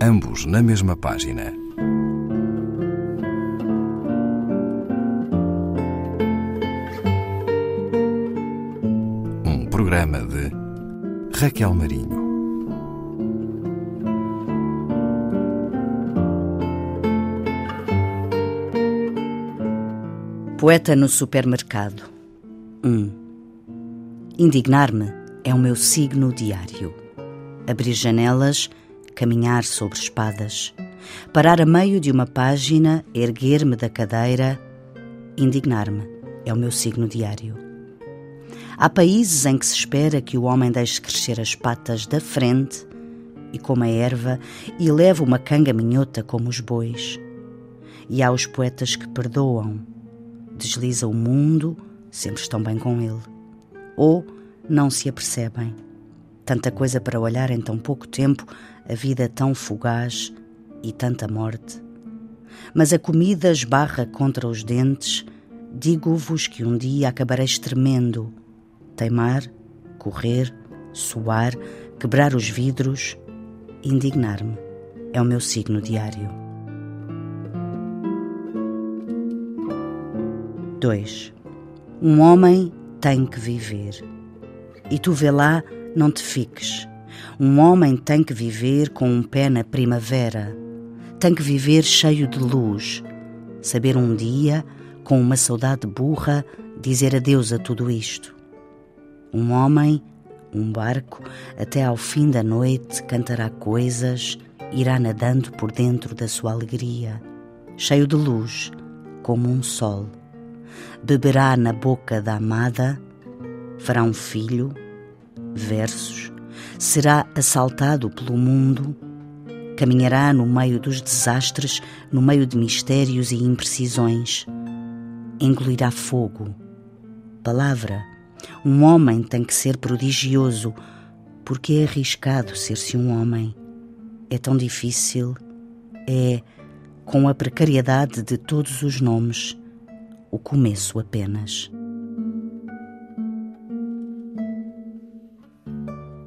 ambos na mesma página. Um programa de Raquel Marinho. Poeta no supermercado. 1. Um. Indignar-me é o meu signo diário. Abrir janelas, caminhar sobre espadas, parar a meio de uma página, erguer-me da cadeira, indignar-me é o meu signo diário. Há países em que se espera que o homem deixe crescer as patas da frente e coma a erva e leve uma canga minhota como os bois. E há os poetas que perdoam desliza o mundo, sempre estão bem com ele. Ou não se apercebem. Tanta coisa para olhar em tão pouco tempo, a vida tão fugaz e tanta morte. Mas a comida esbarra contra os dentes, digo-vos que um dia acabareis tremendo. Teimar, correr, suar, quebrar os vidros, indignar-me. É o meu signo diário. 2. Um homem tem que viver. E tu vê lá, não te fiques. Um homem tem que viver com um pé na primavera. Tem que viver cheio de luz. Saber um dia, com uma saudade burra, dizer adeus a tudo isto. Um homem, um barco, até ao fim da noite cantará coisas, irá nadando por dentro da sua alegria, cheio de luz, como um sol beberá na boca da amada, fará um filho, versos, será assaltado pelo mundo, caminhará no meio dos desastres, no meio de mistérios e imprecisões, engolirá fogo. Palavra, um homem tem que ser prodigioso, porque é arriscado ser-se um homem. É tão difícil, é com a precariedade de todos os nomes o começo apenas.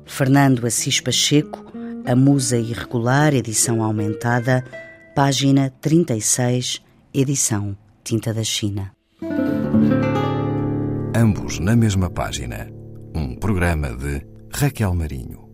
Fernando Assis Pacheco, A Musa Irregular, edição aumentada, página 36, edição Tinta da China. Ambos na mesma página. Um programa de Raquel Marinho.